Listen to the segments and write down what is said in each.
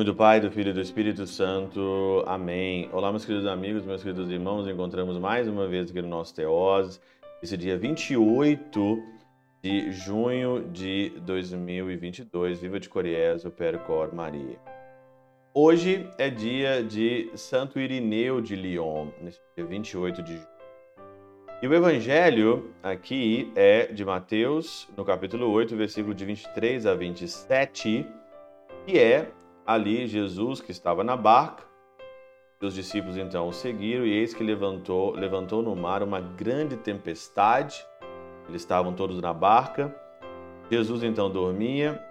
nome do Pai, do Filho e do Espírito Santo. Amém. Olá, meus queridos amigos, meus queridos irmãos. Encontramos mais uma vez aqui no nosso Teós, esse dia 28 de junho de 2022. Viva de Coriésio, Percor Maria. Hoje é dia de Santo Irineu de Lyon, nesse dia 28 de junho. E o evangelho aqui é de Mateus, no capítulo 8, versículo de 23 a 27, que é ali Jesus que estava na barca. Os discípulos então o seguiram e eis que levantou, levantou no mar uma grande tempestade. Eles estavam todos na barca. Jesus então dormia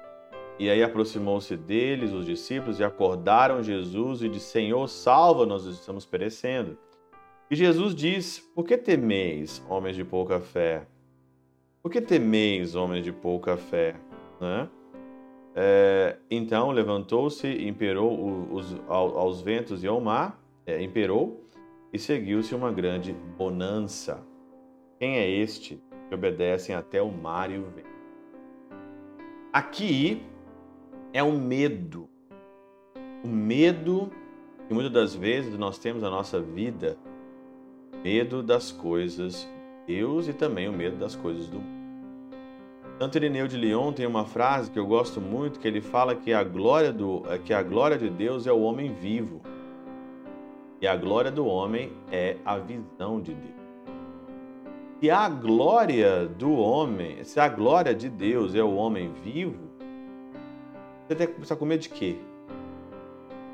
e aí aproximou-se deles os discípulos e acordaram Jesus e disse: Senhor, salva, nós estamos perecendo. E Jesus diz: Por que temeis, homens de pouca fé? Por que temeis, homens de pouca fé? Né? É, então levantou-se, imperou os, aos ventos e ao mar, é, imperou, e seguiu-se uma grande bonança. Quem é este que obedecem até o mar e o vento? Aqui é o medo. O medo que muitas das vezes nós temos na nossa vida, medo das coisas de Deus e também o medo das coisas do mundo. Santo Irineu de Lyon tem uma frase que eu gosto muito, que ele fala que a glória, do, que a glória de Deus é o homem vivo. E a glória do homem é a visão de Deus. Se a glória do homem, se a glória de Deus é o homem vivo, você tem que começar com medo de quê?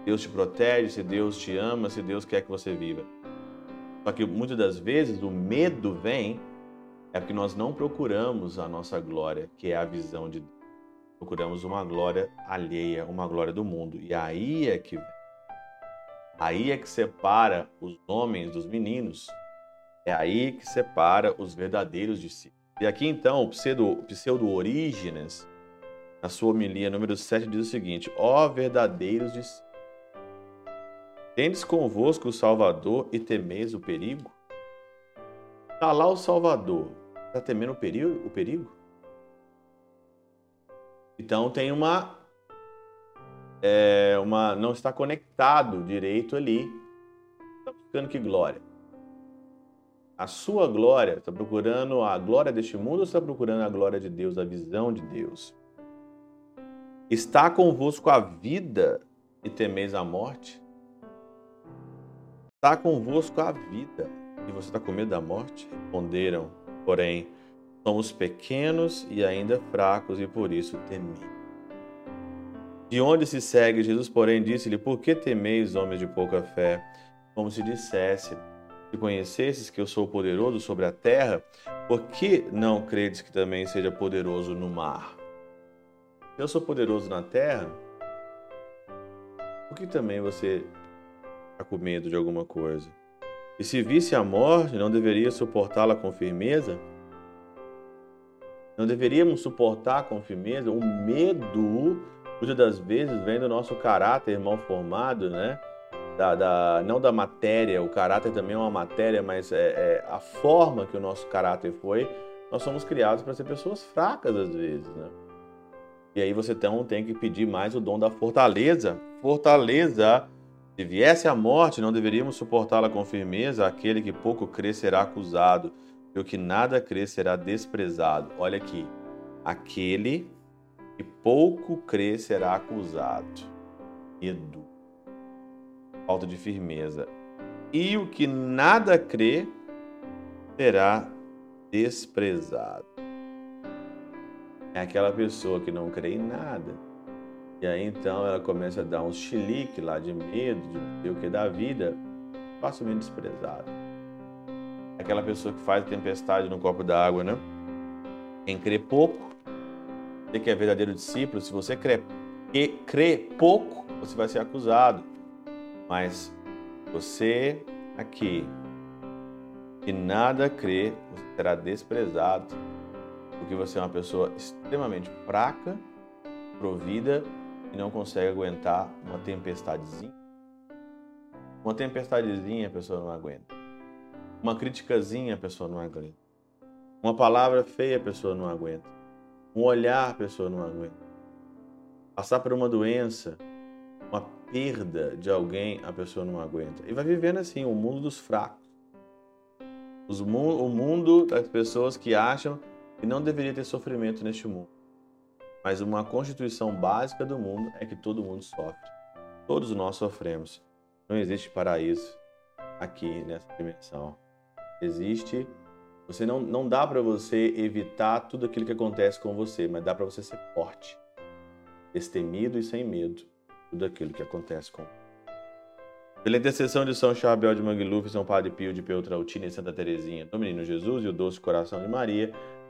Deus te protege, se Deus te ama, se Deus quer que você viva. Só que muitas das vezes o medo vem é porque nós não procuramos a nossa glória, que é a visão de Deus. Procuramos uma glória alheia, uma glória do mundo. E aí é que aí é que separa os homens dos meninos. É aí que separa os verdadeiros discípulos. E aqui então, o pseudo, pseudo Orígenes, na sua homilia número 7, diz o seguinte: Ó verdadeiros discípulos, tendes convosco o Salvador e temeis o perigo? Está lá o Salvador, Está temendo o perigo, o perigo? Então tem uma, é, uma. Não está conectado direito ali. Está buscando que glória? A sua glória, está procurando a glória deste mundo ou está procurando a glória de Deus, a visão de Deus? Está convosco a vida e temeis a morte? Está convosco a vida e você está com medo da morte? Responderam Porém, somos pequenos e ainda fracos e por isso tememos. De onde se segue, Jesus, porém, disse-lhe: Por que temeis, homens de pouca fé? Como se dissesse: Se conhecesses que eu sou poderoso sobre a terra, por que não credes que também seja poderoso no mar? Se eu sou poderoso na terra, por que também você está com medo de alguma coisa? E se visse a morte, não deveria suportá-la com firmeza? Não deveríamos suportar com firmeza o medo, muitas das vezes vem do nosso caráter mal formado, né? Da, da, não da matéria, o caráter também é uma matéria, mas é, é a forma que o nosso caráter foi. Nós somos criados para ser pessoas fracas às vezes, né? E aí você então tem que pedir mais o dom da fortaleza. Fortaleza se viesse a morte, não deveríamos suportá-la com firmeza. Aquele que pouco crê será acusado, e o que nada crê será desprezado. Olha aqui. Aquele que pouco crê será acusado. Medo. Falta de firmeza. E o que nada crê será desprezado. É aquela pessoa que não crê em nada e aí então ela começa a dar uns chilique lá de medo, de o que da vida, facilmente desprezado. Aquela pessoa que faz tempestade no copo d'água, né? Quem crê pouco, você que é verdadeiro discípulo, se você crê, crê pouco, você vai ser acusado. Mas você aqui, que nada crê, você será desprezado, porque você é uma pessoa extremamente fraca, provida e não consegue aguentar uma tempestadezinha. Uma tempestadezinha a pessoa não aguenta. Uma criticazinha a pessoa não aguenta. Uma palavra feia a pessoa não aguenta. Um olhar a pessoa não aguenta. Passar por uma doença uma perda de alguém, a pessoa não aguenta. E vai vivendo assim, o mundo dos fracos. Os, o mundo das pessoas que acham que não deveria ter sofrimento neste mundo. Mas uma constituição básica do mundo é que todo mundo sofre. Todos nós sofremos. Não existe paraíso aqui nessa dimensão. Existe. Você não, não dá para você evitar tudo aquilo que acontece com você, mas dá para você ser forte, destemido e sem medo tudo aquilo que acontece com pela intercessão de São Chabel de Mangluf, São Padre Pio de Peutrautina e Santa Teresinha, do Menino Jesus e o Doce Coração de Maria,